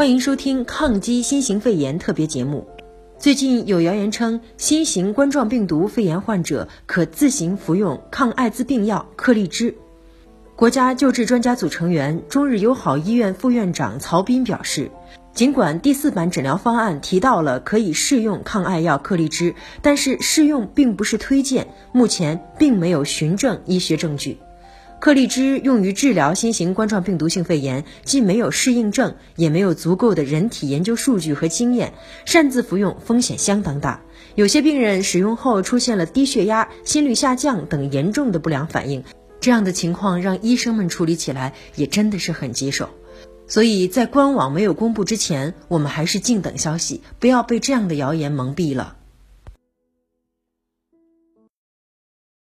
欢迎收听抗击新型肺炎特别节目。最近有谣言称，新型冠状病毒肺炎患者可自行服用抗艾滋病药克利芝。国家救治专家组成员、中日友好医院副院长曹斌表示，尽管第四版诊疗方案提到了可以试用抗艾药克利芝，但是试用并不是推荐，目前并没有循证医学证据。克利芝用于治疗新型冠状病毒性肺炎，既没有适应症，也没有足够的人体研究数据和经验，擅自服用风险相当大。有些病人使用后出现了低血压、心率下降等严重的不良反应，这样的情况让医生们处理起来也真的是很棘手。所以在官网没有公布之前，我们还是静等消息，不要被这样的谣言蒙蔽了。